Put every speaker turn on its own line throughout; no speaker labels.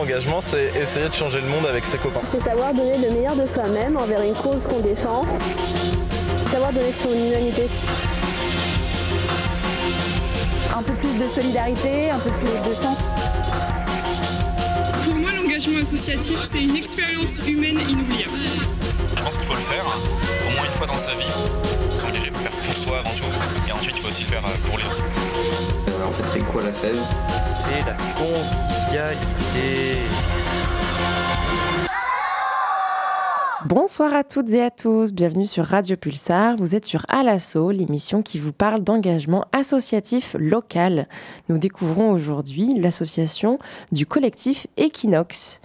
l'engagement, c'est essayer de changer le monde avec ses copains.
C'est savoir donner le meilleur de soi-même envers une cause qu'on défend. Savoir donner son humanité.
Un peu plus de solidarité, un peu plus de sens.
Pour moi, l'engagement associatif, c'est une expérience humaine inoubliable.
Je pense qu'il faut le faire au moins une fois dans sa vie. S'engager, il faut le faire pour soi avant tout. Et ensuite, il faut aussi le faire pour les autres.
Euh, en fait, c'est quoi la fève
C'est la convivialité.
Bonsoir à toutes et à tous, bienvenue sur Radio Pulsar. Vous êtes sur Alasso, l'émission qui vous parle d'engagement associatif local. Nous découvrons aujourd'hui l'association du collectif Equinox.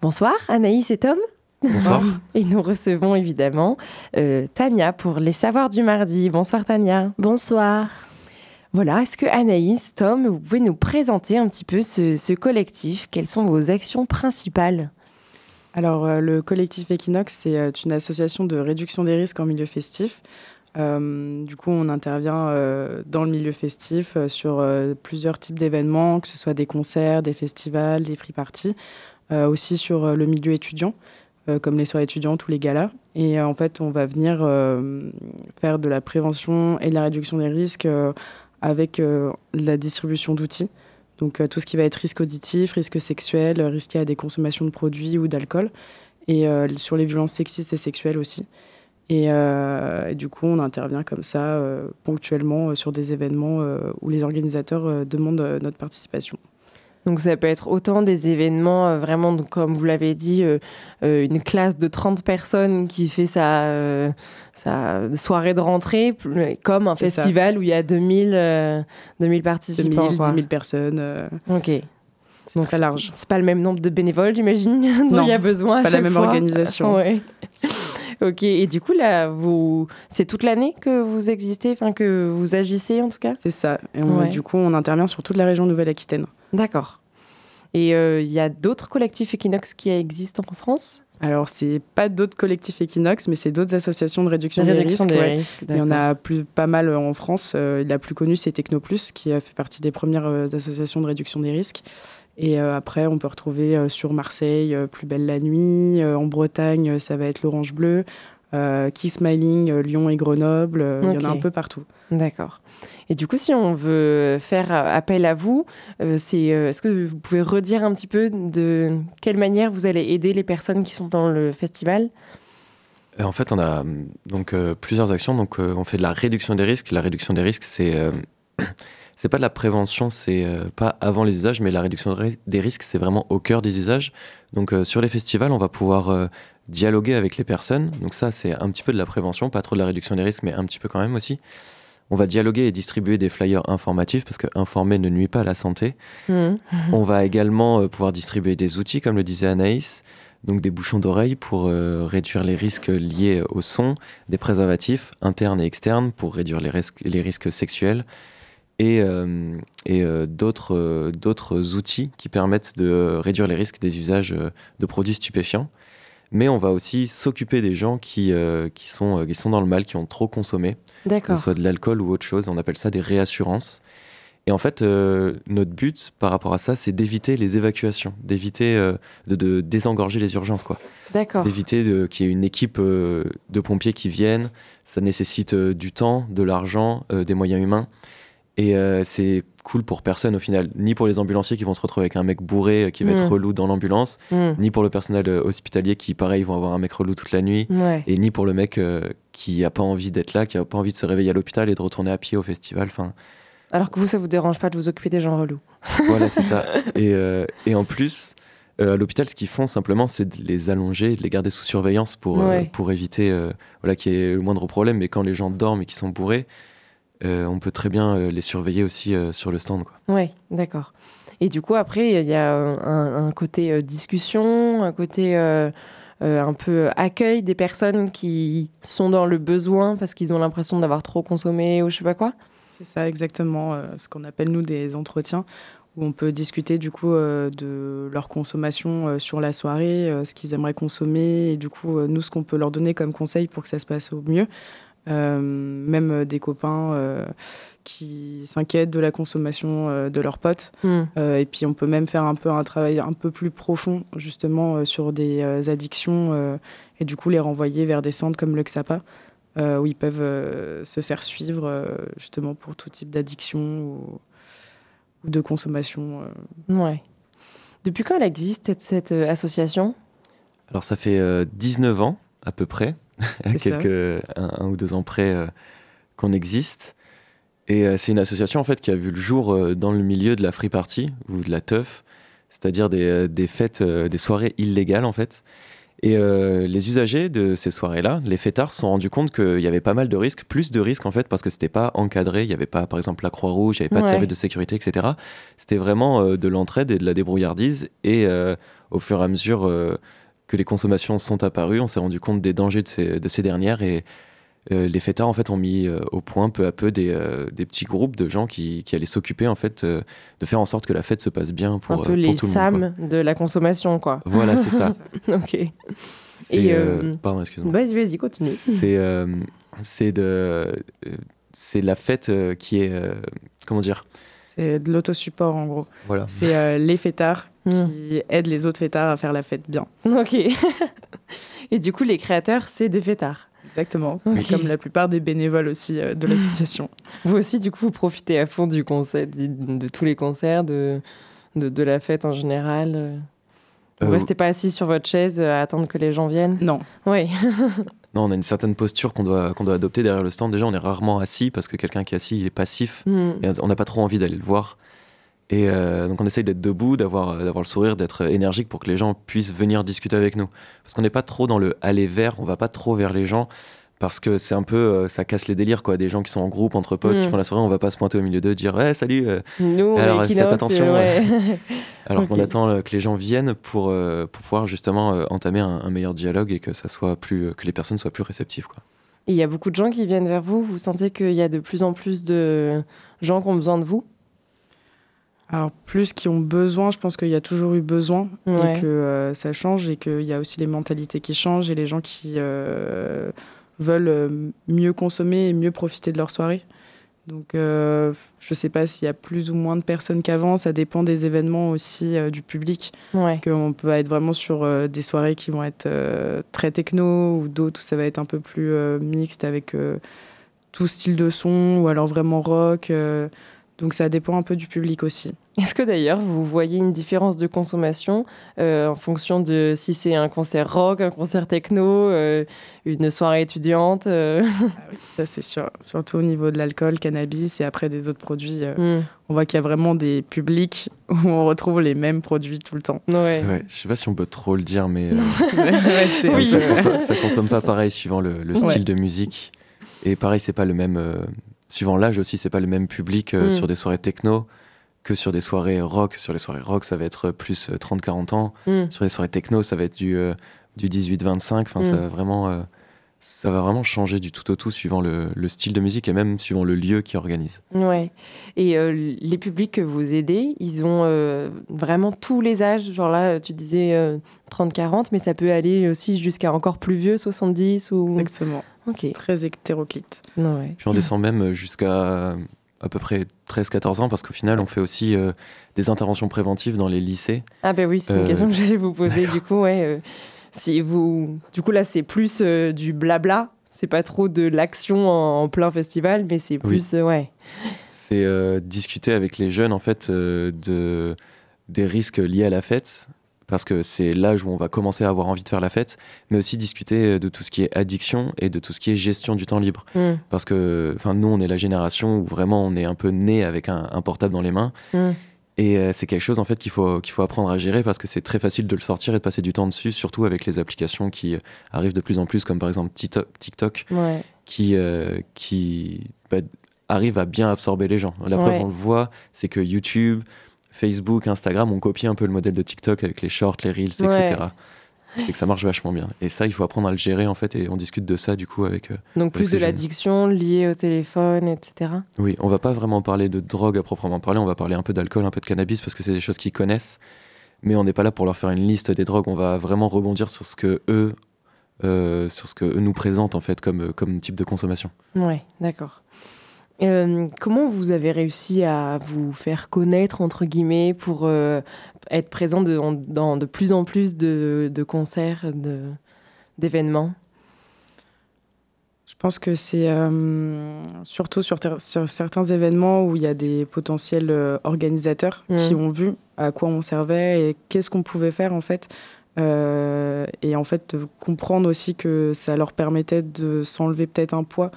Bonsoir Anaïs et Tom.
Bonsoir.
Et nous recevons évidemment euh, Tania pour les savoirs du mardi. Bonsoir Tania.
Bonsoir.
Voilà, est-ce que Anaïs, Tom, vous pouvez nous présenter un petit peu ce, ce collectif? Quelles sont vos actions principales?
Alors, euh, le collectif Equinox, c'est euh, une association de réduction des risques en milieu festif. Euh, du coup, on intervient euh, dans le milieu festif euh, sur euh, plusieurs types d'événements, que ce soit des concerts, des festivals, des free parties, euh, aussi sur euh, le milieu étudiant, euh, comme les soirées étudiantes ou les galas. Et euh, en fait, on va venir euh, faire de la prévention et de la réduction des risques avec la distribution d'outils. Donc tout ce qui va être risque auditif, risque sexuel, risqué à des consommations de produits ou d'alcool. Et sur les violences sexistes et sexuelles aussi. Et, du coup, on intervient comme ça ponctuellement sur des événements où les organisateurs demandent notre participation.
Donc ça peut être autant des événements, euh, vraiment, donc, comme vous l'avez dit, euh, euh, une classe de 30 personnes qui fait sa, sa soirée de rentrée, comme un
ça.
festival où il y a 2000, euh, 2000 participants.
2000,
quoi.
10 000 personnes,
Ok. Donc
très large.
C'est pas le même nombre de bénévoles, j'imagine, dont il y a besoin.
c'est pas la même
fois.
organisation.
Ouais. Ok. Et du coup, là, vous, c'est toute l'année que vous existez, enfin que vous agissez en tout cas?
C'est ça. Et on-
Ouais.
du coup, on intervient sur toute la région Nouvelle-Aquitaine.
D'accord. Et euh, il y a d'autres collectifs Equinox qui existent en France?
Alors, c'est pas d'autres collectifs Equinox, mais c'est d'autres associations de réduction, des risques.
des
ouais.
risques,
Il y en a plus, pas mal en France. Euh, la plus connue, c'est Technoplus, qui a fait partie des premières euh, associations de réduction des risques. Et euh, après, on peut retrouver euh, sur Marseille euh, Plus belle la nuit. Euh, en Bretagne, ça va être l'Orange Bleu. Euh, Key Smiling, euh, Lyon et Grenoble. Euh, Il y en a un peu partout.
D'accord. Et du coup, si on veut faire appel à vous, euh, c'est, euh, est-ce que vous pouvez redire un petit peu de quelle manière vous allez aider les personnes qui sont dans le festival?
En fait, on a hum, donc euh, plusieurs actions. Donc, euh, on fait de la réduction des risques. La réduction des risques, c'est euh, c'est pas de la prévention, c'est euh, pas avant les usages, mais la réduction des ris- des risques, c'est vraiment au cœur des usages. Donc, euh, sur les festivals, on va pouvoir euh, dialoguer avec les personnes. Donc, ça, c'est un petit peu de la prévention, pas trop de la réduction des risques, mais un petit peu quand même aussi. On va dialoguer et distribuer des flyers informatifs parce que informer ne nuit pas à la santé.
Mhm.
On va également euh, pouvoir distribuer des outils, comme le disait Anaïs, donc des bouchons d'oreille pour euh, réduire les risques liés au son, des préservatifs internes et externes pour réduire les risques sexuels, et, euh, et euh, d'autres euh, d'autres outils qui permettent de réduire les risques des usages de produits stupéfiants. Mais on va aussi s'occuper des gens qui, qui, sont, qui sont dans le mal, qui ont trop consommé que ce soit de l'alcool ou autre chose. On appelle ça des réassurances. Et en fait, notre but par rapport à ça, c'est d'éviter les évacuations, d'éviter de, de désengorger les urgences, quoi.
D'accord.
D'éviter qu'il y ait une équipe de pompiers qui viennent. Ça nécessite du temps, de l'argent, des moyens humains. Et euh, c'est cool pour personne au final, ni pour les ambulanciers qui vont se retrouver avec un mec bourré euh, qui va
Mm.
être relou dans l'ambulance,
Mhm.
ni pour le personnel euh, hospitalier qui, pareil, vont avoir un mec relou toute la nuit
Ouais.
et ni pour le mec euh, qui a pas envie d'être là, qui a pas envie de se réveiller à l'hôpital et de retourner à pied au festival. Enfin,
Alors que vous, ça vous dérange pas de vous occuper des gens relous.
voilà, c'est ça. Et, euh, et en plus, euh, à l'hôpital, ce qu'ils font simplement, c'est de les allonger, de les garder sous surveillance pour, euh, pour éviter voilà, qu'il y ait le moindre problème. Mais quand les gens dorment et qu'ils sont bourrés, on peut très bien euh, les surveiller aussi euh, sur le stand. Quoi.
Ouais, d'accord. Et du coup, après, il y a un, un côté euh, discussion, un côté euh, euh, un peu accueil des personnes qui sont dans le besoin parce qu'ils ont l'impression d'avoir trop consommé ou je sais pas quoi.
C'est ça exactement euh, ce qu'on appelle nous des entretiens où on peut discuter du coup euh, de leur consommation euh, sur la soirée, euh, ce qu'ils aimeraient consommer et du coup euh, nous ce qu'on peut leur donner comme conseil pour que ça se passe au mieux. Même des copains qui s'inquiètent de la consommation de leurs potes.
Hmm.
et puis on peut même faire un peu un travail un peu plus profond justement sur des addictions et du coup les renvoyer vers des centres comme le XAPA. où ils peuvent se faire suivre justement pour tout type d'addiction ou, ou, de consommation.
Ouais. Depuis quand elle existe, cette, cette association?
Alors ça fait 19 ans à peu près, quelques un, ou deux ans près qu'on existe. Et c'est une association en fait qui a vu le jour dans le milieu de la free party ou de la teuf, c'est-à-dire des, des, fêtes, des soirées illégales en fait. Et les usagers de ces soirées-là, les fêtards, se sont rendus compte qu'il y avait pas mal de risques, plus de risques en fait, parce que c'était pas encadré, il n'y avait pas par exemple la Croix-Rouge, il n'y avait pas de service de sécurité, etc. C'était vraiment de l'entraide et de la débrouillardise. Et au fur et à mesure que les consommations sont apparues, on s'est rendu compte des dangers de ces, de ces dernières et les fêtards en fait ont mis au point peu à peu des, des petits groupes de gens qui, qui allaient s'occuper en fait de faire en sorte que la fête se passe bien pour,
un peu
pour
les
tout le
SAM
monde.
de la consommation quoi.
Voilà, c'est ça.
ok. Et,
euh,
euh,
pardon, excuse-moi.
Vas-y, vas-y, continue.
C'est euh, c'est de euh, c'est la fête euh, qui est euh, comment dire
C'est de l'autosupport en gros.
voilà.
C'est euh, les fêtards
Hmm.
qui aident les autres fêtards à faire la fête bien.
Ok. Et du coup, les créateurs, c'est des fêtards.
Exactement. Comme la plupart des bénévoles aussi euh, de l'association.
Vous aussi, du coup, vous profitez à fond du concert, de, de tous les concerts, de, de, de la fête en général. euh? Vous
Euh,
restez pas assis sur votre chaise à attendre que les gens viennent?
Non.
Oui.
Non, on a une certaine posture qu'on doit qu'on doit adopter derrière le stand. Déjà, on est rarement assis parce que quelqu'un qui est assis, il est passif. Et on n'a pas trop envie d'aller le voir. Et euh, donc on essaye d'être debout, d'avoir d'avoir le sourire, d'être énergique pour que les gens puissent venir discuter avec nous. Parce qu'on n'est pas trop dans le aller vers, on va pas trop vers les gens parce que c'est un peu euh, ça casse les délires quoi. Des gens qui sont en groupe entre potes qui
Mm.
font la soirée, on va pas se pointer au milieu d'eux, dire ouais salut. euh,
Nous,
Alors, faites attention,
euh, ouais.
Alors
Ok.
qu'on attend euh, que les gens viennent pour euh, pour pouvoir justement euh, entamer un, un meilleur dialogue et que ça soit plus que les personnes soient plus réceptives quoi.
Et Il y a beaucoup de gens qui viennent vers vous. Vous sentez qu'il y a de plus en plus de gens qui ont besoin de vous?
Alors, plus qui ont besoin, je pense qu'il y a toujours eu besoin
Ouais.
et que euh, ça change et qu'il y a aussi les mentalités qui changent et les gens qui euh, veulent euh, mieux consommer et mieux profiter de leur soirée. Donc, euh, je ne sais pas s'il y a plus ou moins de personnes qu'avant, ça dépend des événements aussi euh, du public.
Ouais.
Parce qu'on peut être vraiment sur euh, des soirées qui vont être très techno ou d'autres où ça va être un peu plus mixte avec tout style de son ou alors vraiment rock. Donc ça dépend un peu du public aussi.
Est-ce que d'ailleurs vous voyez une différence de consommation euh, en fonction de si c'est un concert rock, un concert techno, euh, une soirée étudiante euh,
Ça c'est sûr, surtout au niveau de l'alcool, cannabis et après des autres produits. euh,
hmm,
On voit qu'il y a vraiment des publics où on retrouve les mêmes produits tout le temps.
Ouais.
Ouais, je sais pas si on peut trop le dire, mais euh,
Ouais,
Oui.
ça, consomme, ça consomme pas pareil suivant le, le
Ouais.
style de musique. Et pareil, c'est pas le même. Euh, suivant l'âge aussi, c'est pas le même public euh,
Mm.
sur des soirées techno que sur des soirées rock. Sur les soirées rock, ça va être plus euh, 30-40 ans.
Hmm.
Sur les soirées techno, ça va être du, euh, du 18-25. Enfin, ça
Mm.
va vraiment. euh, ça va vraiment changer du tout au tout suivant le, le style de musique et même suivant le lieu qui organise.
Ouais. Et euh, les publics que vous aidez, ils ont euh, vraiment tous les âges. Genre là, tu disais euh, 30-40, mais ça peut aller aussi jusqu'à encore plus vieux, 70 ou.
Exactement.
Ok.
Très hétéroclite.
Ouais.
Puis on descend même jusqu'à euh, à peu près 13-14 ans parce qu'au final, on fait aussi euh, des interventions préventives dans les lycées.
Ah ben oui, c'est une
Euh,
question que j'allais vous poser du coup. Ouais, euh, si vous, du coup là, c'est plus euh, du blabla. C'est pas trop de l'action en, en plein festival, mais c'est plus euh, ouais.
c'est euh, discuter avec les jeunes en fait euh, de des risques liés à la fête parce que c'est l'âge où on va commencer à avoir envie de faire la fête, mais aussi discuter de tout ce qui est addiction et de tout ce qui est gestion du temps libre.
Mm,
Parce que, nous, on est la génération où vraiment on est un peu né avec un, un portable dans les mains,
mm.
et euh, c'est quelque chose en fait qu'il faut qu'il faut apprendre à gérer parce que c'est très facile de le sortir et de passer du temps dessus, surtout avec les applications qui euh, arrivent de plus en plus, comme par exemple TikTok,
Ouais.
qui, euh, qui bah, arrive à bien absorber les gens. La preuve, on le voit, c'est que YouTube, Facebook, Instagram ont copié un peu le modèle de TikTok avec les shorts, les reels, etc. C'est que ça marche vachement bien. Et ça, il faut apprendre à le gérer, en fait, et on discute de ça, du coup, avec... euh,
Donc plus de l'addiction liée au téléphone, etc.
Oui, on va pas vraiment parler de drogue à proprement parler, on va parler un peu d'alcool, un peu de cannabis, parce que c'est des choses qu'ils connaissent. Mais on n'est pas là pour leur faire une liste des drogues, on va vraiment rebondir sur ce que eux euh, sur ce que eux nous présentent en fait comme, comme type de consommation.
Ouais, d'accord. Euh, comment vous avez réussi à vous faire connaître, entre guillemets, pour euh, être présent de, en- dans de plus en plus de, de concerts, d'événements?
Je pense que c'est euh, surtout sur, certains événements où il y a des potentiels organisateurs
Mhm.
qui ont vu à quoi on servait et qu'est-ce qu'on pouvait faire en fait. Et en fait, comprendre aussi que ça leur permettait de s'enlever peut-être un poids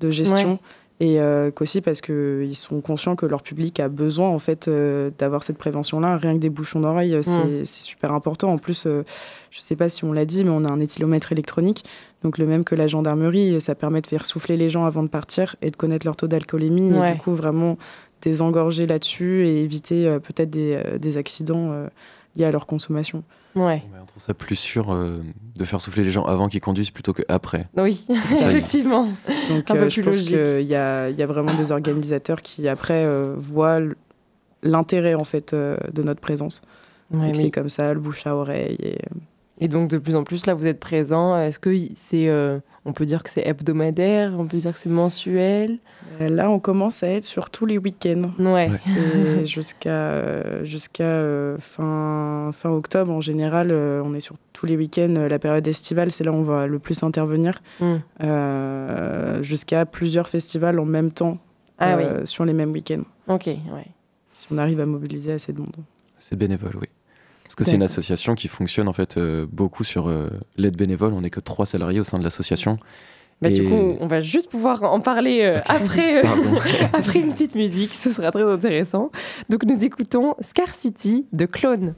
de gestion.
Ouais.
Et euh, qu'aussi parce qu'ils sont conscients que leur public a besoin en fait euh, d'avoir cette prévention-là. Rien que des bouchons d'oreille, euh, c'est super important. En plus, euh, je sais pas si on l'a dit, mais on a un éthylomètre électronique, donc le même que la gendarmerie. et Ça permet de faire souffler les gens avant de partir et de connaître leur taux d'alcoolémie. Et du coup, vraiment désengorger là-dessus et éviter euh, peut-être des, euh, des accidents euh, liés à leur consommation.
Ouais,
on trouve ça plus sûr euh, de faire souffler les gens avant qu'ils conduisent plutôt qu'après.
oui, effectivement.
Donc
Un peu
euh, je
plus
pense
logique.
qu'il y a, il y a vraiment des organisateurs qui après euh, voient l'intérêt en fait euh, de notre présence.
Ouais,
Et que
mais-
C'est comme ça, le bouche à oreille. Et...
Et donc de plus en plus, là, vous êtes présent. Est-ce que c'est, euh, on peut dire que c'est hebdomadaire, on peut dire que c'est mensuel?
Euh, Là, on commence à être sur tous les week-ends.
Ouais.
Jusqu'à jusqu'à euh, fin, fin octobre, en général, euh, on est sur tous les week-ends. La période estivale, c'est là où on va le plus intervenir.
Mm.
Euh, jusqu'à plusieurs festivals en même temps
Ah
euh, sur les mêmes week-ends.
Ok, ouais.
Si on arrive à mobiliser assez de monde.
C'est bénévole, oui. Parce que c'est une association qui fonctionne en fait euh, beaucoup sur euh, l'aide bénévole. On n'est que trois salariés au sein de l'association.
Bah, Du coup, on va juste pouvoir en parler euh, après, après une petite musique. Ce sera très intéressant. Donc nous écoutons Scarcity de Clone.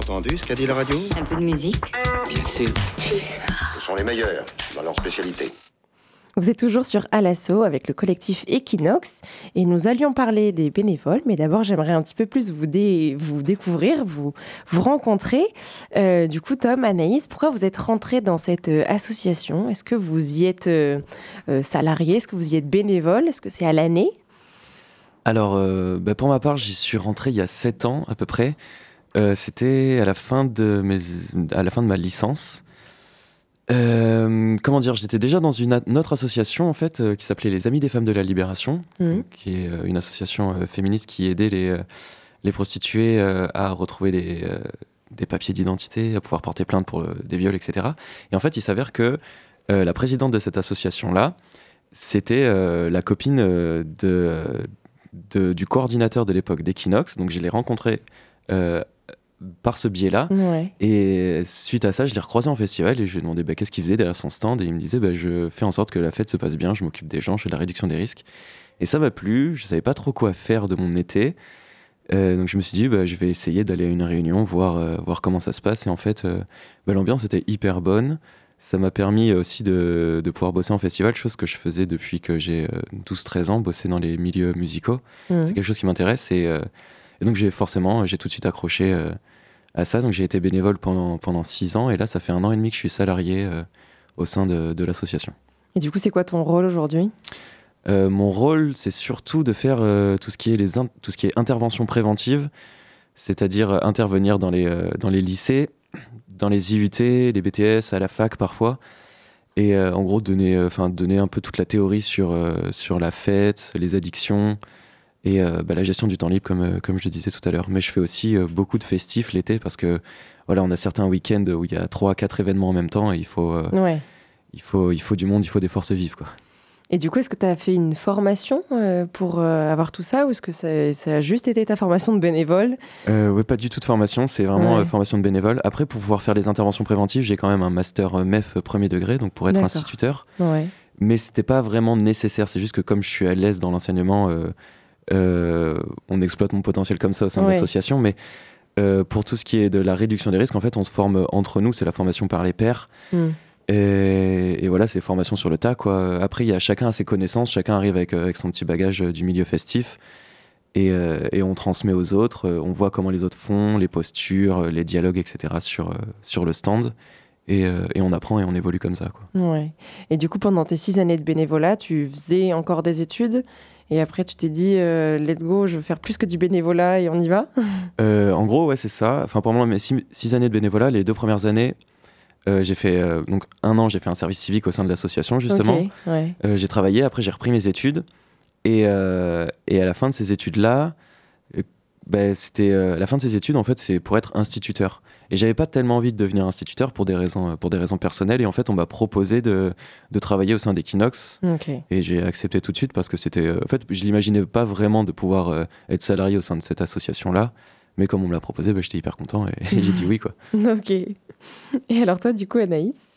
Entendu ce qu'a dit la radio
Un peu de musique.
Bien sûr. Ce sont les meilleurs dans leur spécialité.
Vous êtes toujours sur Alasso avec le collectif Equinox et nous allions parler des bénévoles, mais d'abord j'aimerais un petit peu plus vous, vous découvrir, vous, vous rencontrer. Euh, du coup, Tom, Anaïs, pourquoi vous êtes rentrés dans cette euh, association? Est-ce que vous y êtes euh, salarié Est-ce que vous y êtes bénévole Est-ce que c'est à l'année?
Alors, bah, pour ma part, j'y suis rentré il y a 7 ans à peu près. C'était à, la fin de mes, à la fin de ma licence. Euh, comment dire J'étais déjà dans une, autre association en fait euh, qui s'appelait les Amis des femmes de la libération, mmh. qui est euh, une association féministe qui aidait les, les prostituées à retrouver des, des papiers d'identité, à pouvoir porter plainte pour des viols, etc. Et en fait, il s'avère que la présidente de cette association là, c'était la copine de, de, du coordinateur de l'époque d'Equinox. Donc je l'ai rencontrée par ce biais-là. Et suite à ça, je l'ai recroisé en festival et je lui ai demandé bah, qu'est-ce qu'il faisait derrière son stand? Et il me disait bah, Je fais en sorte que la fête se passe bien, je m'occupe des gens, je fais de la réduction des risques. Et ça m'a plu, je savais pas trop quoi faire de mon été. Euh, donc je me suis dit, bah, je vais essayer d'aller à une réunion, voir, euh, voir comment ça se passe. Et en fait, euh, bah, l'ambiance était hyper bonne. Ça m'a permis aussi de, de, pouvoir bosser en festival, chose que je faisais depuis que j'ai 12-13 ans, bosser dans les milieux musicaux. Mmh. C'est quelque chose qui m'intéresse. Et, et, donc j'ai forcément, j'ai tout de suite accroché à ça. Donc j'ai été bénévole pendant, pendant six ans et là, ça fait un an et demi que je suis salarié euh, au sein de, de l'association.
Et du coup, c'est quoi ton rôle aujourd'hui?
Euh, Mon rôle, c'est surtout de faire euh, tout, ce qui est les tout ce qui est intervention préventive, c'est-à-dire intervenir dans les, dans les lycées, dans les IUT, les BTS, à la fac parfois. Et en gros, donner, donner un peu toute la théorie sur, sur la fête, les addictions, et euh, bah, la gestion du temps libre, comme, euh, comme je le disais tout à l'heure. Mais je fais aussi euh, beaucoup de festifs l'été parce que voilà, on a certains week-ends où il y a 3-4 événements en même temps et il faut, il, faut, il faut du monde, il faut des forces vives. Quoi.
Et du coup, est-ce que tu as fait une formation pour avoir tout ça ou est-ce que ça, ça, a juste été ta formation de bénévole?
Oui, pas du tout de formation, c'est vraiment formation de bénévole. Après, pour pouvoir faire les interventions préventives, j'ai quand même un master MEF premier degré, donc pour être instituteur. Ouais. Mais c'était pas vraiment nécessaire, c'est juste que comme je suis à l'aise dans l'enseignement, on exploite mon potentiel comme ça au sein de l'association, mais euh, pour tout ce qui est de la réduction des risques, en fait, on se forme entre nous, c'est la formation par les pairs. Hmm. Et, voilà, c'est formation sur le tas. Quoi. Après, il y a chacun a ses connaissances, chacun arrive avec, euh, avec son petit bagage du milieu festif. Et, on transmet aux autres, on voit comment les autres font, les postures, les dialogues, etc. sur, sur le stand. Et, et, on apprend et on évolue comme ça. Quoi.
Ouais. Et du coup, pendant tes six années de bénévolat, tu faisais encore des études? Et après, tu t'es dit, euh, let's go, je veux faire plus que du bénévolat et on y va
euh, En gros, ouais, c'est ça. Enfin, pendant mes six, années de bénévolat, les deux premières années, euh, j'ai fait donc un an, j'ai fait un service civique au sein de l'association justement. j'ai travaillé, après j'ai repris mes études et, et, à la fin de ces études-là, bah, c'était la fin de ces études en fait, c'est pour être instituteur. Et j'avais pas tellement envie de devenir instituteur pour des raisons, pour des raisons personnelles. Et en fait, on m'a proposé de, de, travailler au sein d'Equinox. Et j'ai accepté tout de suite parce que c'était. Euh, en fait, je l'imaginais pas vraiment de pouvoir euh, être salarié au sein de cette association-là. Mais comme on me l'a proposé, bah, j'étais hyper content et, j'ai dit oui. Quoi.
ok. Et alors, toi, du coup, Anaïs?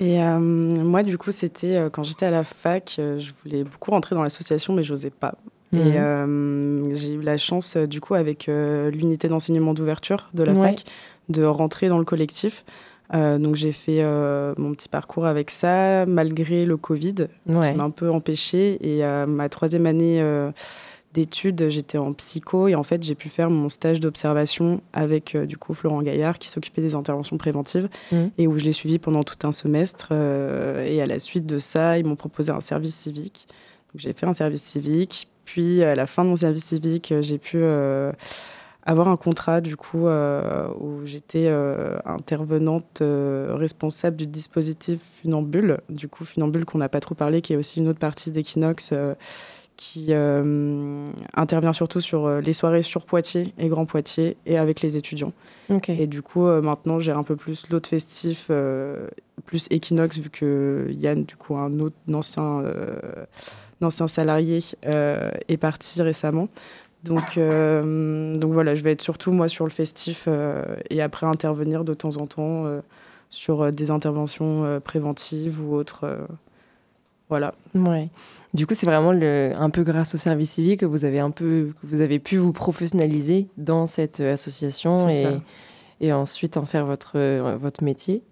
Et euh, moi, du coup, c'était quand j'étais à la fac, je voulais beaucoup rentrer dans l'association, mais j'osais pas. Et mhm. j'ai eu la chance, du coup, avec l'unité d'enseignement d'ouverture de la fac, de rentrer dans le collectif. Euh, donc j'ai fait euh, mon petit parcours avec ça, malgré le Covid, qui m'a un peu empêché. Et euh, ma troisième année d'études, j'étais en psycho et en fait j'ai pu faire mon stage d'observation avec du coup Florent Gaillard qui s'occupait des interventions préventives mmh. et où je l'ai suivi pendant tout un semestre. et à la suite de ça, ils m'ont proposé un service civique. Donc j'ai fait un service civique. Puis à la fin de mon service civique, j'ai pu avoir un contrat du coup euh, où j'étais euh, intervenante euh, responsable du dispositif Funambule, du coup Funambule qu'on n'a pas trop parlé, qui est aussi une autre partie d'Equinox qui intervient surtout sur les soirées sur Poitiers et Grand Poitiers et avec les étudiants. Et du coup maintenant j'ai un peu plus l'autre festif, plus Equinox vu que Yann du coup un autre ancien ancien salarié est parti récemment. Donc, euh, donc voilà, je vais être surtout moi sur le festif euh, et après intervenir de temps en temps euh, sur des interventions préventives ou autres. voilà.
Ouais. Du coup, c'est vraiment le, un peu grâce au service civique que vous avez un peu, que vous avez pu vous professionnaliser dans cette association et, et ensuite en faire votre, votre métier.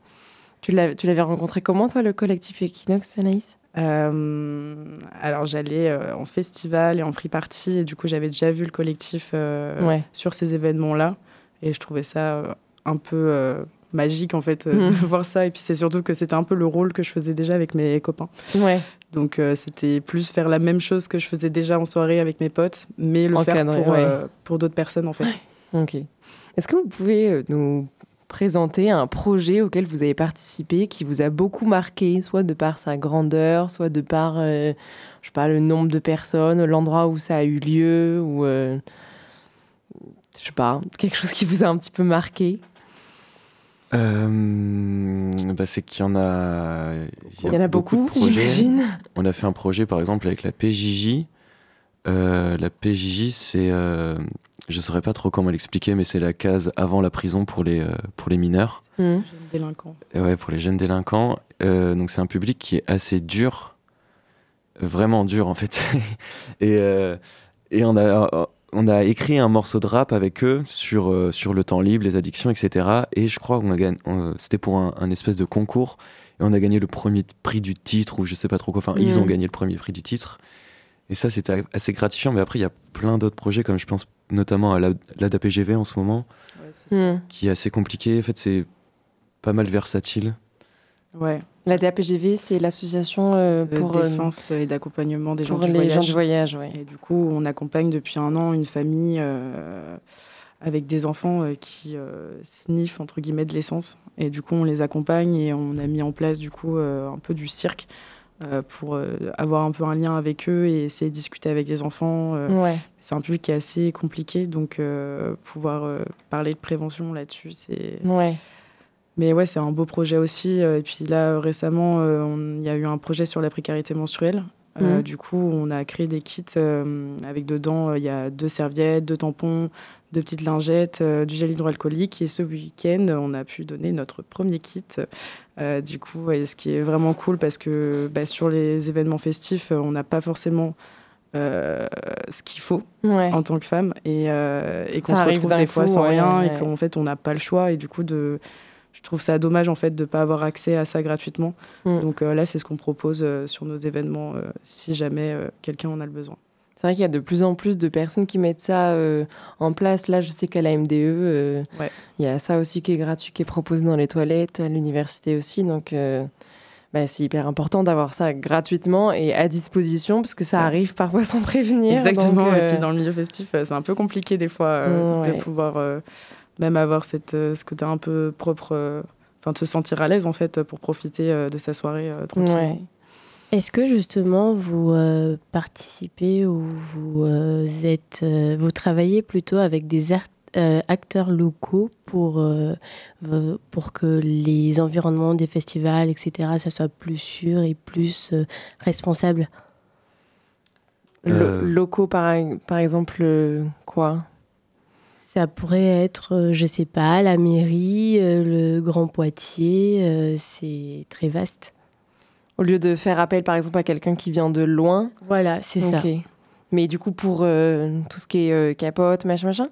Tu l'avais rencontré comment, toi, le collectif Equinox, Anaïs?
Euh, alors j'allais euh, en festival et en free party et du coup j'avais déjà vu le collectif euh, sur ces événements-là et je trouvais ça un peu magique en fait de hmm. voir ça et puis c'est surtout que c'était un peu le rôle que je faisais déjà avec mes copains.
Ouais.
Donc c'était plus faire la même chose que je faisais déjà en soirée avec mes potes mais le faire pour, pour d'autres personnes en fait.
Ok. Est-ce que vous pouvez nous présenter un projet auquel vous avez participé qui vous a beaucoup marqué, soit de par sa grandeur, soit de par, euh, je sais pas, le nombre de personnes, l'endroit où ça a eu lieu, ou euh, je sais pas, quelque chose qui vous a un petit peu marqué?
Euh, bah c'est qu'il y en a.
Il y, en a beaucoup, j'imagine.
On a fait un projet par exemple avec la PJJ. la PJJ, c'est je ne saurais pas trop comment l'expliquer, mais c'est la case avant la prison pour les, euh, pour les mineurs.
Mmh. Jeunes délinquants.
ouais, pour les jeunes délinquants. Euh, donc c'est un public qui est assez dur, vraiment dur en fait. et, euh, et on a on a écrit un morceau de rap avec eux sur, sur le temps libre, les addictions, etc. Et je crois qu'on c'était pour un, espèce de concours. Et on a gagné le premier prix du titre, ou je sais pas trop quoi. Enfin, ils ont mmh. gagné le premier prix du titre. Et ça, c'était assez gratifiant. Mais après, il y a plein d'autres projets, comme je pense notamment à l'ADAPGV en ce moment, hmm. qui est assez compliqué. En fait, c'est pas mal versatile.
Ouais.
L'ADAPGV, c'est l'association
euh,
pour
euh, défense et d'accompagnement des gens
du
les voyage.
gens du voyage. Ouais.
Et du coup, on accompagne depuis un an une famille euh, avec des enfants qui sniffent entre guillemets de l'essence. Et du coup, on les accompagne et on a mis en place du coup un peu du cirque euh, pour euh, avoir un peu un lien avec eux et essayer de discuter avec des enfants.
Euh,
c'est un public qui est assez compliqué, donc pouvoir parler de prévention là-dessus, c'est...
Ouais.
Mais ouais, c'est un beau projet aussi. Et puis là, récemment, il y a eu un projet sur la précarité menstruelle. Mmh. Du coup, on a créé des kits avec dedans, il y a deux serviettes, deux tampons, de petites lingettes, euh, du gel hydroalcoolique. Et ce week-end, on a pu donner notre premier kit. Euh, du coup, ce qui est vraiment cool parce que bah, sur les événements festifs, on n'a pas forcément euh, ce qu'il faut en tant que femme et, qu'on se retrouve des fois sans rien et qu'en fait, on n'a pas le choix. Et du coup, de je trouve ça dommage en fait de ne pas avoir accès à ça gratuitement. Mm. Donc là, c'est ce qu'on propose sur nos événements si jamais quelqu'un en a le besoin.
C'est vrai qu'il y a de plus en plus de personnes qui mettent ça euh, en place. Là, je sais qu'à la MDE, euh, il y a ça aussi qui est gratuit, qui est proposé dans les toilettes, à l'université aussi. Donc, euh, bah, c'est hyper important d'avoir ça gratuitement et à disposition, parce que ça arrive parfois sans prévenir.
Exactement. et puis dans le milieu festif, c'est un peu compliqué des fois de pouvoir même avoir cette, ce côté un peu propre, enfin, de se sentir à l'aise en fait pour profiter de sa soirée tranquille.
Est-ce que justement vous euh, participez ou vous euh, êtes, euh, vous travaillez plutôt avec des acteurs locaux pour pour que les environnements des festivals, etc., ça soit plus sûr et plus responsable?
Locaux, par, par exemple, quoi?
Ça pourrait être, je sais pas, la mairie, le Grand Poitiers, c'est très vaste.
Au lieu de faire appel, par exemple, à quelqu'un qui vient de loin.
Voilà, c'est ça.
Mais du coup, pour euh, tout ce qui est euh, capote, machin, machin?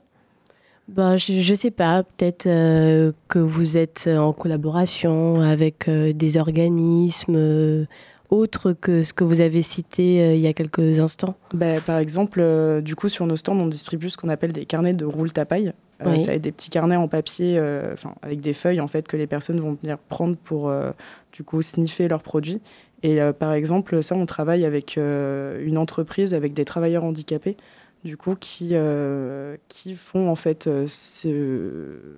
Bah, je, ne sais pas, peut-être euh, que vous êtes en collaboration avec des organismes autres que ce que vous avez cité il y a quelques instants.
Bah, par exemple, du coup, sur nos stands, on distribue ce qu'on appelle des carnets de roule tapaille. Ça va être des petits carnets en papier, enfin avec des feuilles en fait que les personnes vont venir prendre pour du coup sniffer leurs produits. Et euh, par exemple, ça, on travaille avec euh, une entreprise avec des travailleurs handicapés, du coup, qui, euh, qui font en fait ces,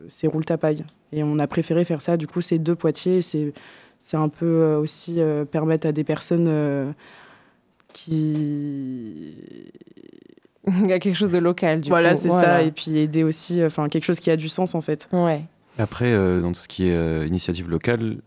ces roules. Et on a préféré faire ça, du coup, ces deux Poitiers. C'est, c'est un peu aussi permettre à des personnes qui
il y a quelque chose de local du
voilà c'est ça et puis aider aussi enfin quelque chose qui a du sens en fait
ouais
après dans tout ce qui est initiative locale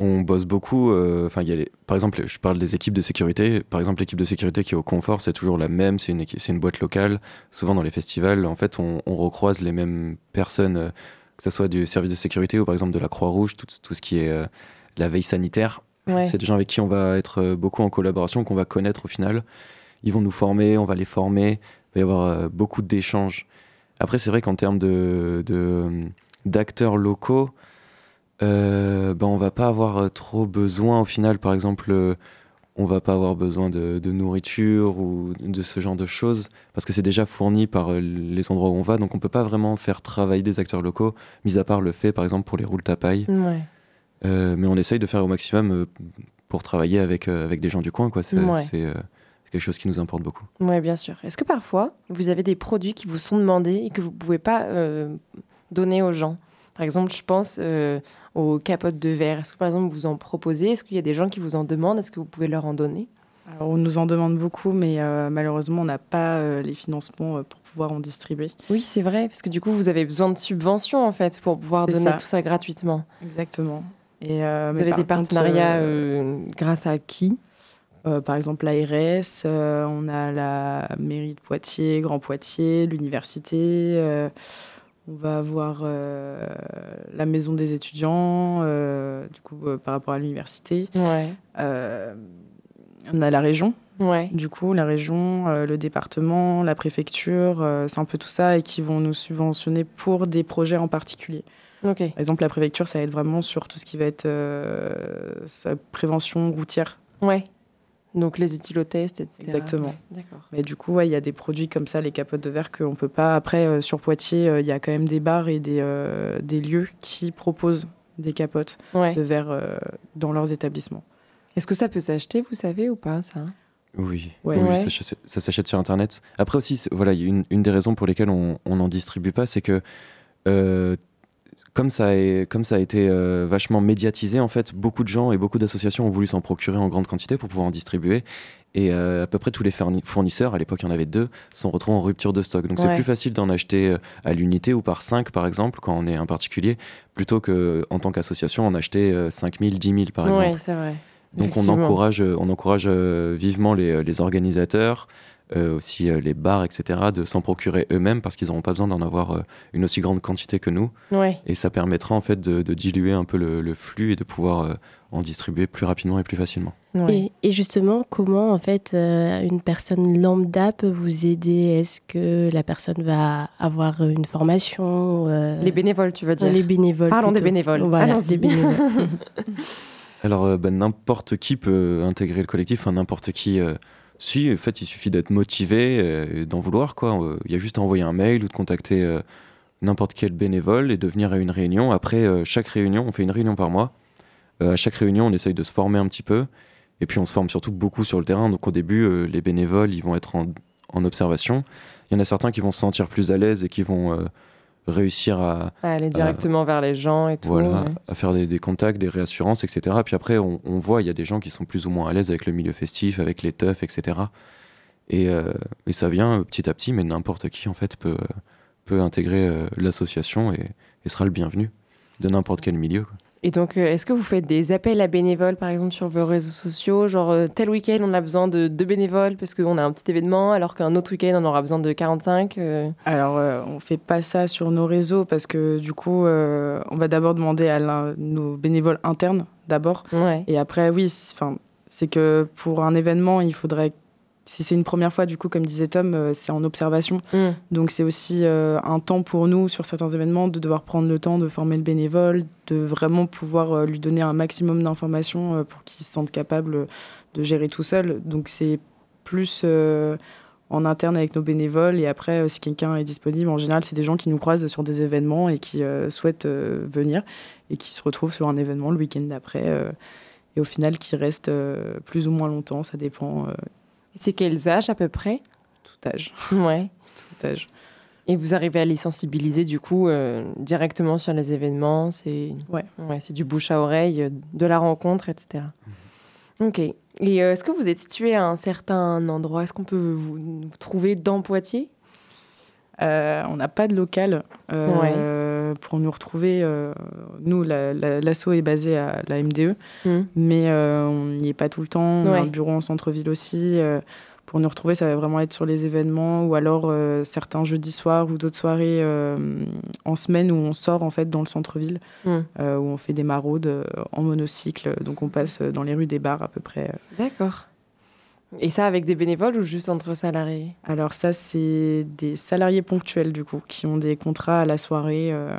on bosse beaucoup. Euh, enfin, il y a par exemple, je parle des équipes de sécurité. Par exemple, l'équipe de sécurité qui est au confort, c'est toujours la même. C'est une, c'est une boîte locale. Souvent dans les festivals, en fait, on, recroise les mêmes personnes, euh, que ce soit du service de sécurité ou par exemple de la Croix-Rouge, tout, tout, ce qui est euh, la veille sanitaire. C'est des gens avec qui on va être beaucoup en collaboration, qu'on va connaître au final. Ils vont nous former, on va les former. Il va y avoir beaucoup d'échanges. Après, c'est vrai qu'en termes de, de d'acteurs locaux, euh, ben, on va pas avoir trop besoin au final, par exemple, euh, on va pas avoir besoin de, nourriture ou de ce genre de choses parce que c'est déjà fourni par euh, les endroits où on va, donc on peut pas vraiment faire travailler des acteurs locaux, mis à part le fait, par exemple, pour les roules tapailles.
Ouais.
mais on essaye de faire au maximum pour travailler avec, avec des gens du coin, quoi. C'est quelque chose qui nous importe beaucoup.
Oui, bien sûr. Est-ce que parfois, vous avez des produits qui vous sont demandés et que vous ne pouvez pas donner aux gens? Par exemple, je pense aux capotes de verre Est-ce que par exemple vous en proposez? Est-ce qu'il y a des gens qui vous en demandent? Est-ce que vous pouvez leur en donner?
Alors, On nous en demande beaucoup, mais euh, malheureusement on n'a pas euh, les financements euh, pour pouvoir en distribuer.
Oui, c'est vrai, parce que du coup vous avez besoin de subventions en fait pour pouvoir donner tout ça gratuitement.
Exactement.
Et, vous avez des partenariats grâce à qui?
Par exemple l'ARS, on a la mairie de Poitiers, Grand Poitiers, l'université, on va avoir euh, la maison des étudiants, euh, du coup, euh, par rapport à l'université.
Ouais.
on a la région.
Ouais.
Du coup, la région, le département, la préfecture, c'est un peu tout ça et qui vont nous subventionner pour des projets en particulier.
Par
exemple, la préfecture, ça aide vraiment sur tout ce qui va être sa prévention routière.
Ouais. Donc les éthylotests, etc.
Exactement.
D'accord.
Mais du coup, il y a des produits comme ça, les capotes de verre, qu'on peut pas. Après, euh, sur Poitiers, euh, il y a quand même des bars et des, euh, des lieux qui proposent des capotes de verre dans leurs établissements.
Est-ce que ça peut s'acheter, vous savez, ou pas, ça?
Oui, oui, ça, s'achète sur Internet. Après aussi, voilà, une, une des raisons pour lesquelles on n'en distribue pas, c'est que comme ça, est, comme ça a été euh, vachement médiatisé, en fait, beaucoup de gens et beaucoup d'associations ont voulu s'en procurer en grande quantité pour pouvoir en distribuer. Et euh, à peu près tous les fournisseurs, à l'époque il y en avait deux, sont retrouvés en rupture de stock. Donc c'est plus facile d'en acheter euh, à l'unité ou par 5 par exemple, quand on est un particulier, plutôt qu'en tant qu'association en acheter 5 000, 10 000 par exemple.
c'est vrai.
Donc on encourage, on encourage vivement les, les organisateurs, euh, aussi euh, les bars, etc., de s'en procurer eux-mêmes parce qu'ils n'auront pas besoin d'en avoir euh, une aussi grande quantité que nous. Et ça permettra en fait de, diluer un peu le, flux et de pouvoir en distribuer plus rapidement et plus facilement.
Et, justement, comment en fait une personne lambda peut vous aider? Est-ce que la personne va avoir une formation
Les bénévoles, tu veux dire
Les bénévoles.
Parlons des bénévoles.
Voilà, des bénévoles.
Alors, ben, n'importe qui peut intégrer le collectif, n'importe qui si, en fait, il suffit d'être motivé et d'en vouloir. quoi. Euh, il y a juste à envoyer un mail ou de contacter euh, n'importe quel bénévole et de venir à une réunion. Après, euh, chaque réunion, on fait une réunion par mois. à chaque réunion, on essaye de se former un petit peu. Et puis, on se forme surtout beaucoup sur le terrain. Donc, au début, les bénévoles, ils vont être en, en, observation. Il y en a certains qui vont se sentir plus à l'aise et qui vont réussir à,
aller directement vers les gens et tout.
Voilà, à faire des, contacts, des réassurances, etc. Puis après, on, voit, il y a des gens qui sont plus ou moins à l'aise avec le milieu festif, avec les teufs, etc. Et, euh, et, ça vient petit à petit, mais n'importe qui, en fait, peut, peut intégrer euh, l'association et, et, sera le bienvenu de n'importe quel milieu.
Et donc, euh, est-ce que vous faites des appels à bénévoles, par exemple, sur vos réseaux sociaux Genre, euh, tel week-end, on a besoin de deux bénévoles parce qu'on a un petit événement, alors qu'un autre week-end, on aura besoin de 45 euh?
Alors, on ne fait pas ça sur nos réseaux parce que, du coup, on va d'abord demander à nos bénévoles internes, d'abord. Et après, oui, c'est que pour un événement, il faudrait si c'est une première fois, du coup, comme disait Tom, euh, c'est en observation. Mm. Donc c'est aussi euh, un temps pour nous, sur certains événements, de devoir prendre le temps de former le bénévole, de vraiment pouvoir euh, lui donner un maximum d'informations pour qu'il se sente capable de gérer tout seul. Donc c'est plus en interne avec nos bénévoles. Et après, si quelqu'un est disponible, en général, c'est des gens qui nous croisent sur des événements et qui souhaitent venir et qui se retrouvent sur un événement le week-end d'après. et au final, qui restent plus ou moins longtemps, ça dépend.
C'est quels âges à peu près
Tout âge.
Ouais.
Tout âge.
Et vous arrivez à les sensibiliser du coup euh, directement sur les événements C'est
ouais.
ouais c'est du bouche à oreille, euh, de la rencontre, etc. Mhm. Ok. Et euh, est-ce que vous êtes situé à un certain endroit? Est-ce qu'on peut vous, trouver dans Poitiers?
On n'a pas de local pour nous retrouver. nous, l'asso est basé à la MDE, mhm. mais on n'y est pas tout le temps. On a un bureau en centre-ville aussi pour nous retrouver, ça va vraiment être sur les événements ou alors euh, certains jeudis soirs ou d'autres soirées euh, en semaine où on sort en fait dans le centre-ville, hmm. euh, où on fait des maraudes en monocycle. Donc on passe dans les rues des bars à peu près.
D'accord. Et ça avec des bénévoles ou juste entre salariés?
Alors ça, c'est des salariés ponctuels du coup, qui ont des contrats à la soirée euh,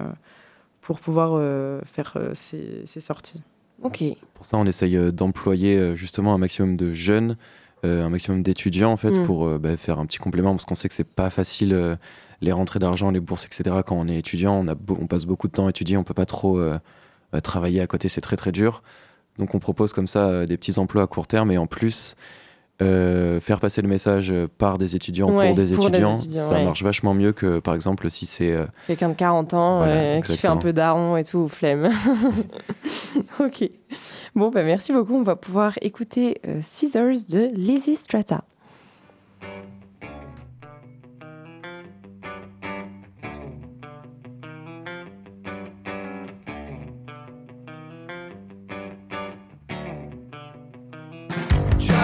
pour pouvoir euh, faire euh, ces, sorties.
Ok.
Pour ça, on essaye d'employer justement un maximum de jeunes, un maximum d'étudiants en fait, mm. pour bah, faire un petit complément, parce qu'on sait que c'est pas facile les rentrées d'argent, les bourses, etc. Quand on est étudiant, on, on passe beaucoup de temps à étudier, on peut pas trop travailler à côté, c'est très très dur. Donc on propose comme ça des petits emplois à court terme et en plus euh, faire passer le message euh, par des étudiants pour, des, étudiants, ça marche vachement mieux que par exemple si c'est euh,
quelqu'un de 40 ans qui fait un peu daron et tout ou flemme. ok. Bon, bah, merci beaucoup. On va pouvoir écouter Scissors de Lizzy Strata.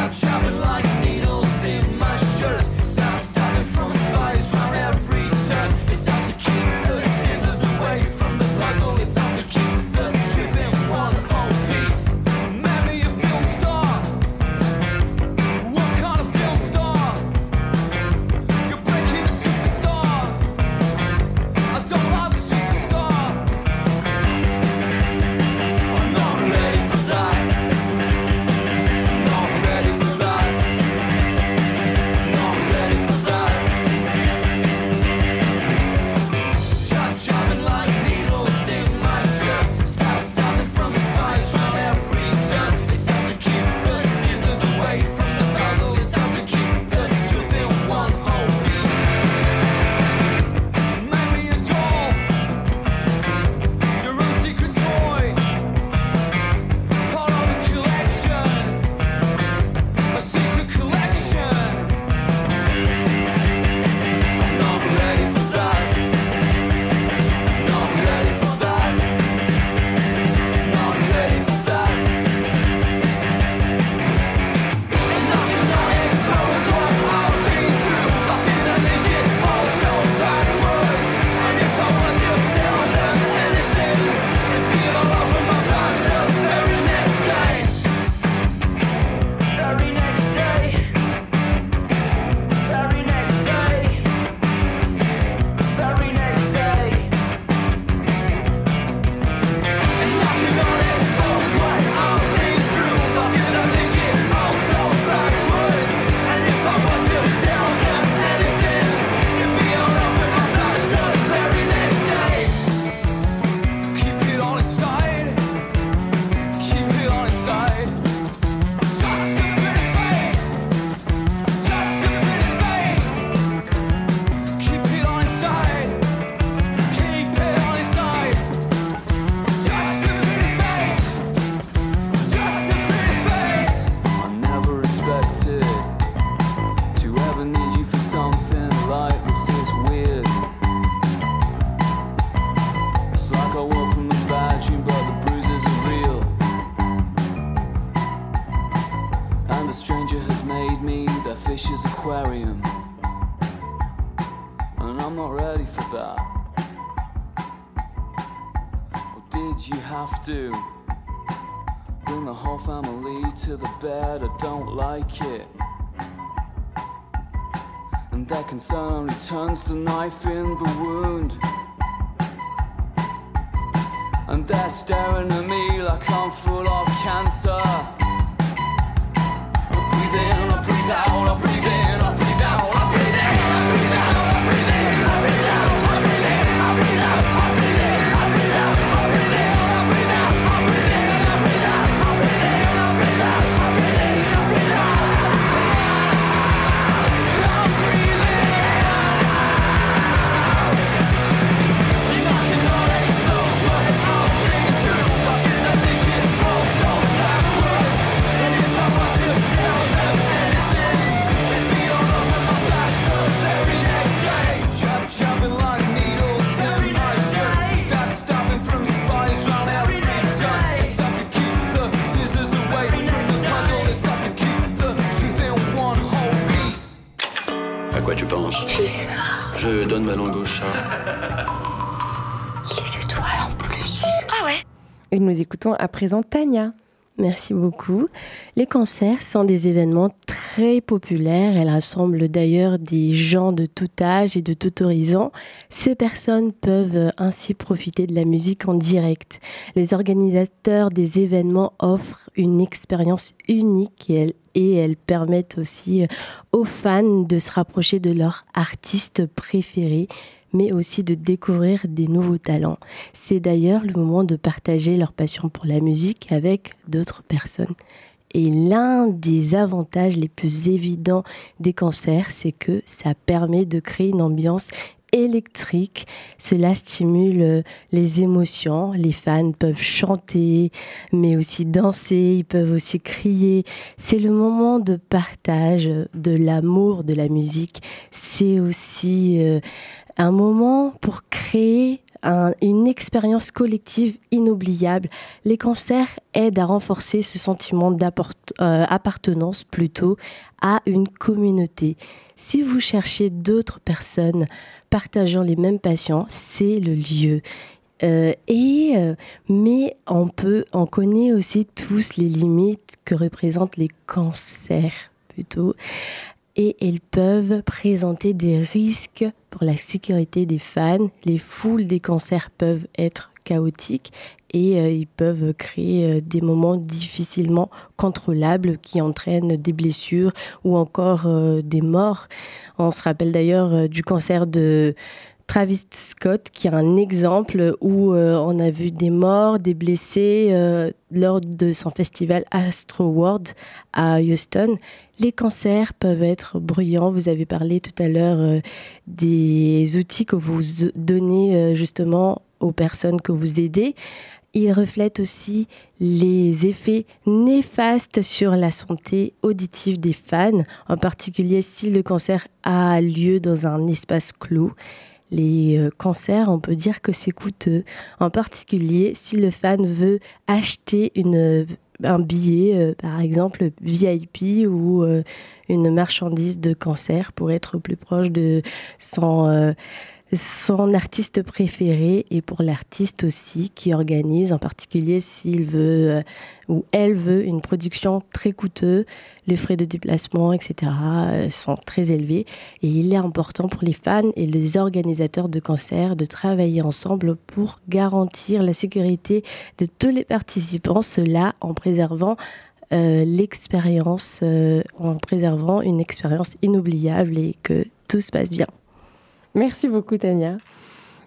out shopping like
come full of cancer.
Je donne ma langue au chat.
Il est de en plus. Ah ouais.
Et nous écoutons à présent Tania.
Merci beaucoup. Les concerts sont des événements très populaires. Elles rassemblent d'ailleurs des gens de tout âge et de tout horizon. Ces personnes peuvent ainsi profiter de la musique en direct. Les organisateurs des événements offrent une expérience unique et elles, et elles permettent aussi aux fans de se rapprocher de leur artiste préféré mais aussi de découvrir des nouveaux talents. C'est d'ailleurs le moment de partager leur passion pour la musique avec d'autres personnes. Et l'un des avantages les plus évidents des concerts, c'est que ça permet de créer une ambiance électrique. Cela stimule les émotions. Les fans peuvent chanter, mais aussi danser. Ils peuvent aussi crier. C'est le moment de partage de l'amour de la musique. C'est aussi euh, un moment pour créer un, une expérience collective inoubliable. Les concerts aident à renforcer ce sentiment d'appartenance euh, plutôt à une communauté. Si vous cherchez d'autres personnes partageant les mêmes passions, c'est le lieu. Euh, et euh, mais on peut, on connaît aussi tous les limites que représentent les cancers plutôt et elles peuvent présenter des risques pour la sécurité des fans. Les foules des concerts peuvent être chaotiques et euh, ils peuvent créer euh, des moments difficilement contrôlables qui entraînent des blessures ou encore euh, des morts. On se rappelle d'ailleurs du concert de Travis Scott, qui est un exemple où on a vu des morts, des blessés lors de son festival Astro World à Houston. Les cancers peuvent être bruyants. Vous avez parlé tout à l'heure euh, des outils que vous donnez euh, justement aux personnes que vous aidez. Ils reflètent aussi les effets néfastes sur la santé auditive des fans, en particulier si le concert a lieu dans un espace clos les euh, concerts, on peut dire que c'est coûteux. En particulier, si le fan veut acheter une, un billet, euh, par exemple VIP ou euh, une marchandise de concert pour être plus proche de son, euh, son artiste préféré et pour l'artiste aussi qui organise, en particulier s'il veut euh, ou elle veut une production très coûteuse, les frais de déplacement, etc. euh, sont très élevés et il est important pour les fans et les organisateurs de concerts de travailler ensemble pour garantir la sécurité de tous les participants, cela en préservant euh, l'expérience, en préservant une expérience inoubliable et que tout se passe bien.
Merci beaucoup Tania.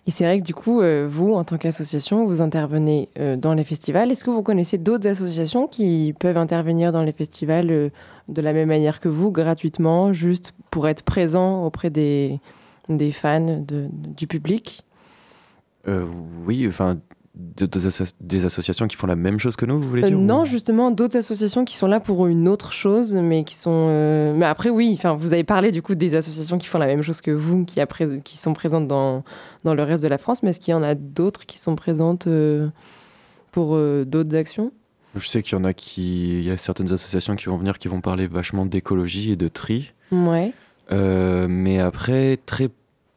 Et c'est vrai que du coup, euh, vous, en tant qu'association, vous intervenez euh, dans les festivals. Est-ce que vous connaissez d'autres associations qui peuvent intervenir dans les festivals euh, de la même manière que vous, gratuitement, juste pour être présent auprès des, fans, du public?
Oui, enfin, de- des, asso- des associations qui font la même chose que nous, vous voulez
Euh,
dire ou-
Non, justement, d'autres associations qui sont là pour une autre chose, mais qui sont. euh, Mais après, oui, enfin, vous avez parlé du coup des associations qui font la même chose que vous, qui, a prés- qui sont présentes dans, dans le reste de la France, mais est-ce qu'il y en a d'autres qui sont présentes euh, pour euh, d'autres actions?
Je sais qu'il y en a qui. Il y a certaines associations qui vont venir qui vont parler vachement d'écologie et de tri.
Ouais.
Euh, mais après, très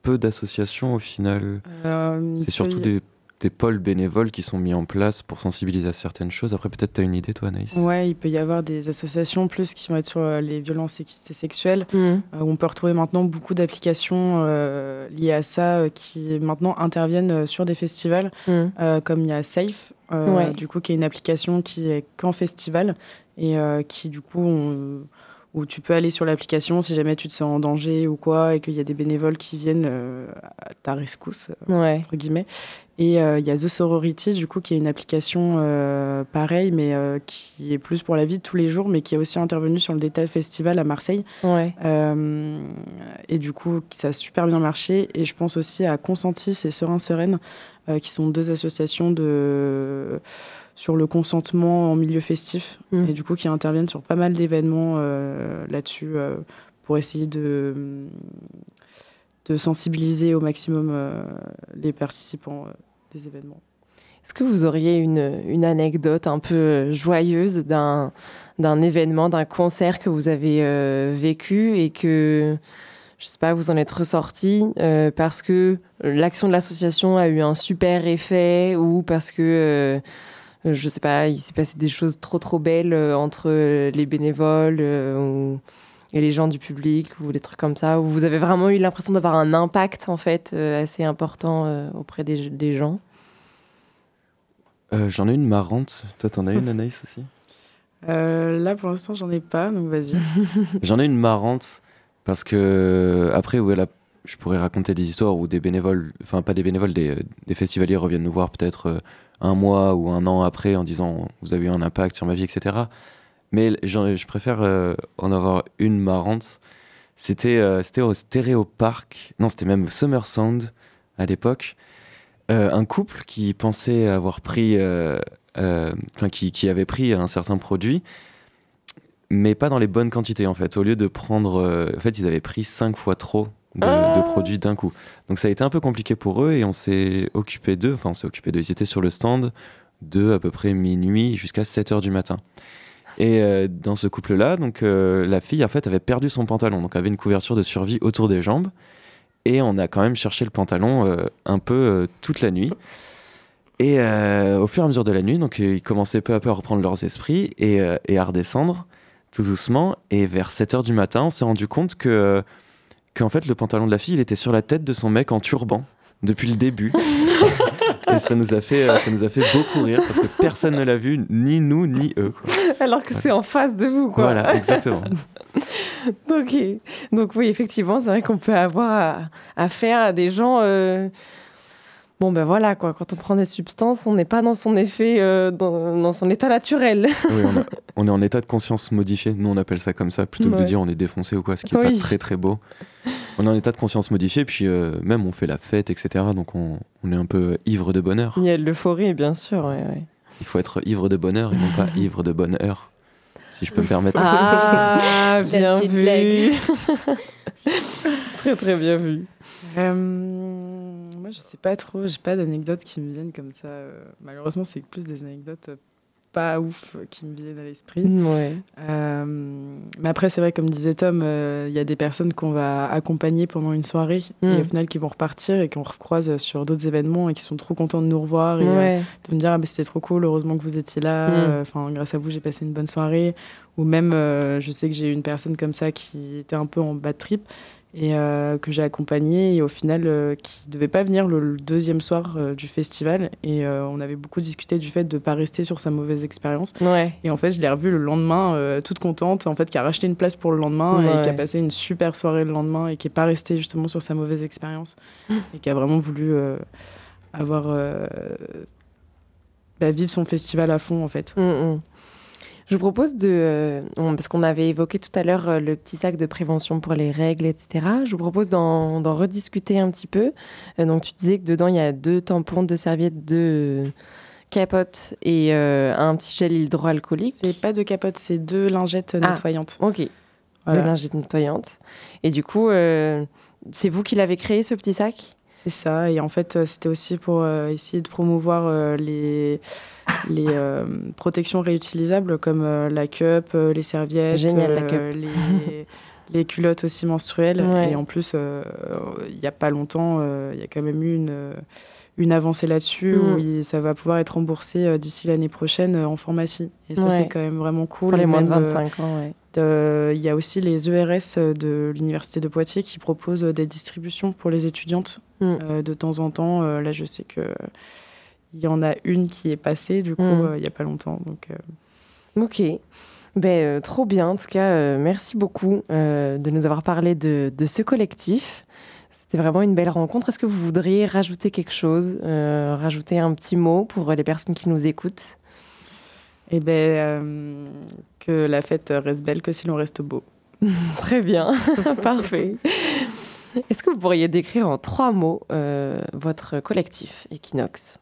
peu d'associations au final.
Euh,
C'est surtout
y-
des, des pôles bénévoles qui sont mis en place pour sensibiliser à certaines choses. Après, peut-être tu as une idée, toi, Anaïs?
Ouais, il peut y avoir des associations plus qui vont être sur euh, les violences sexistes et sexuelles.
Mhm.
Euh, on peut retrouver maintenant beaucoup d'applications euh, liées à ça euh, qui maintenant interviennent sur des festivals, euh, comme il y a Safe, euh,
Ouais.
du coup, qui est une application qui est qu'en festival et euh, qui, du coup, on- où tu peux aller sur l'application si jamais tu te sens en danger ou quoi et qu'il y a des bénévoles qui viennent euh, à ta rescousse, euh,
Ouais.
entre guillemets. Et euh, il y a The Sorority, du coup, qui est une application euh, pareille, mais qui est plus pour la vie de tous les jours, mais qui est aussi intervenue sur le Data Festival à Marseille.
Ouais.
Et du coup, ça a super bien marché. Et je pense aussi à Consentis et Serein Sereine, qui sont deux associations de sur le consentement en milieu festif,
Mm.
et du coup qui interviennent sur pas mal d'événements euh, là-dessus euh, pour essayer de, de sensibiliser au maximum euh, les participants des événements.
Est-ce que vous auriez une, une anecdote un peu joyeuse d'un d'un événement, d'un concert que vous avez vécu et que, je sais pas, vous en êtes ressorti euh, parce que l'action de l'association a eu un super effet ou parce que, euh, je sais pas, il s'est passé des choses trop trop belles euh, entre euh, les bénévoles euh, ou- et les gens du public ou des trucs comme ça, où vous avez vraiment eu l'impression d'avoir un impact en fait euh, assez important euh, auprès des, des gens
Euh, J'en ai une marrante. Toi, t'en as une, Anaïs aussi?
Euh, là, pour l'instant, j'en ai pas, donc vas-y.
J'en ai une marrante parce que après, ouais, là, je pourrais raconter des histoires où des bénévoles, enfin pas des bénévoles, des, festivaliers reviennent nous voir peut-être euh, un mois ou un an après en disant vous avez eu un impact sur ma vie, etc. Mais je préfère euh, en avoir une marrante. C'était euh, au Stéréo Park, non, c'était même Summer Sound à l'époque. Un couple qui pensait avoir pris, qui, qui avait pris un certain produit mais pas dans les bonnes quantités en fait. Au lieu de prendre, en fait, ils avaient pris cinq fois trop de,
Ah.
de produits d'un coup. Donc ça a été un peu compliqué pour eux et on s'est occupé d'eux. Enfin, on s'est occupé d'eux. Ils étaient sur le stand de à peu près minuit jusqu'à 7 heures du matin. Et euh, dans ce couple-là, donc euh, la fille en fait avait perdu son pantalon, donc avait une couverture de survie autour des jambes. Et on a quand même cherché le pantalon euh, un peu toute la nuit. Et au fur et à mesure de la nuit, donc ils commençaient peu à peu à reprendre leurs esprits et, et à redescendre tout doucement. Et vers 7 heures du matin, on s'est rendu compte que qu'en fait le pantalon de la fille, il était sur la tête de son mec en turban depuis le début. et ça nous a fait euh, ça nous a fait beaucoup rire parce que personne ne l'a vu, ni nous ni eux. quoi.
Alors que c'est en face de vous, quoi.
Voilà, exactement.
Ok. Donc oui, effectivement, c'est vrai qu'on peut avoir à- affaire à des gens. euh, Bon ben voilà quoi. Quand on prend des substances, on n'est pas dans son effet, euh, dans, dans son état naturel.
Oui, on, a- on est en état de conscience modifié. Nous, on appelle ça comme ça, plutôt que de dire on est défoncé ou quoi, ce qui n'est
Oui.
pas très très beau. On est en état de conscience modifié, puis euh, même on fait la fête, etc. Donc on, on est un peu ivre de bonheur.
Il y a de l'euphorie, bien sûr. ouais, ouais.
Il faut être ivre de bonheur et non pas ivre de bonheur, si je peux me permettre.
Ah, bien vu. très très bien vu.
Euh, moi, je sais pas trop, j'ai pas d'anecdotes qui me viennent comme ça. euh, Malheureusement, c'est plus des anecdotes euh, pas ouf euh, qui me viennent à l'esprit.
Ouais.
Euh, mais après, c'est vrai, comme disait Tom, euh, il y a des personnes qu'on va accompagner pendant une soirée
Mm.
et au final qui vont repartir et qu'on recroise sur d'autres événements et qui sont trop contents de nous revoir et euh, de me dire ah, bah, c'était trop cool, heureusement que vous étiez là,
Mm.
enfin grâce à vous j'ai passé une bonne soirée. Ou même, je sais que j'ai eu une personne comme ça qui était un peu en bad trip et euh, que j'ai accompagnée et au final euh, qui devait pas venir le, le deuxième soir euh, du festival et euh, on avait beaucoup discuté du fait de pas rester sur sa mauvaise expérience
Ouais.
et en fait je l'ai revue le lendemain toute contente en fait qui a racheté une place pour le lendemain
Ouais.
et qui a passé une super soirée le lendemain et qui est pas restée justement sur sa mauvaise expérience et qui a vraiment voulu avoir bah, vivre son festival à fond en fait
Mm, mm. Je vous propose de, euh, parce qu'on avait évoqué tout à l'heure euh, le petit sac de prévention pour les règles, etc. Je vous propose d'en rediscuter un petit peu. Euh, donc tu disais que dedans il y a deux tampons, deux serviettes, deux capotes et euh, un petit gel hydroalcoolique.
c'est pas de capote c'est deux lingettes
Ah.
nettoyantes
Ok.
Voilà.
De lingettes nettoyantes. Et du coup, euh, c'est vous qui l'avez créé ce petit sac?
C'est ça, et en fait, c'était aussi pour euh, essayer de promouvoir euh, les, les euh, protections réutilisables comme euh, la cup, euh, les serviettes,
Génial, la cup.
les, les culottes aussi menstruelles.
Ouais.
Et en plus, il n'y a pas longtemps, il y a quand même eu une, une avancée là-dessus
Mm.
où il- ça va pouvoir être remboursé d'ici l'année prochaine en pharmacie. Et ça,
Ouais.
c'est quand même vraiment cool.
pour les moins de
même, euh,
25 ans ouais.
Il y a aussi les ERS de l'Université de Poitiers qui proposent des distributions pour les étudiantes
Mm.
euh, de temps en temps. Euh, là, je sais que il y en a une qui est passée, du coup,
Mm.
euh, il n'y a pas longtemps. Donc, euh,
Ok. Ben, euh, trop bien. En tout cas, merci beaucoup de nous avoir parlé de, de ce collectif. C'était vraiment une belle rencontre. Est-ce que vous voudriez rajouter quelque chose, euh, rajouter un petit mot pour les personnes qui nous écoutent?
Ben, euh, que la fête reste belle que si l'on reste beau.
Très bien, parfait. Est-ce que vous pourriez décrire en trois mots euh, votre collectif Equinox?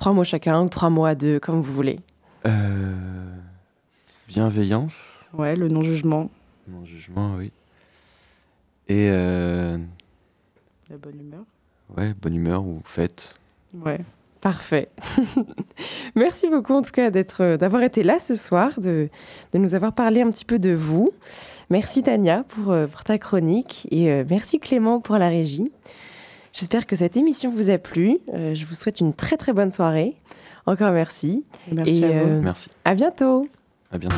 Trois mots chacun ou trois mots à deux, comme vous voulez.
Euh, bienveillance,
Ouais, le non-jugement,
non jugement, oui. Et euh,
la bonne humeur.
ouais, bonne humeur ou fête.
Ouais.
Parfait. Merci beaucoup en tout cas d'être, d'avoir été là ce soir, de, de nous avoir parlé un petit peu de vous. Merci Tania pour, euh, pour ta chronique et merci Clément pour la régie. J'espère que cette émission vous a plu. Euh, je vous souhaite une très très bonne soirée. Encore merci.
Merci
Et,
à vous.
euh,
Merci.
À bientôt.
À bientôt.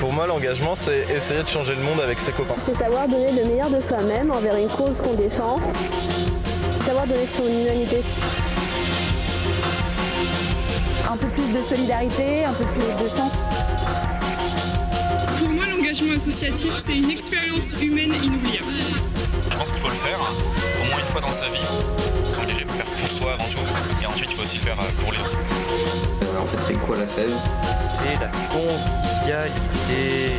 Pour moi, l'engagement, c'est essayer de changer le monde avec ses copains.
C'est savoir donner le meilleur de soi-même envers une cause qu'on défend. Savoir donner son humanité.
Un peu plus de solidarité, un peu plus de sens.
Pour moi, l'engagement associatif, c'est une expérience humaine inoubliable.
Je pense qu'il faut le faire au moins une fois dans sa vie. S'engager, il faut le faire pour soi avant tout. Et ensuite, il faut aussi le faire euh, pour les autres.
En fait, c'est quoi la fève?
C'est la convivialité.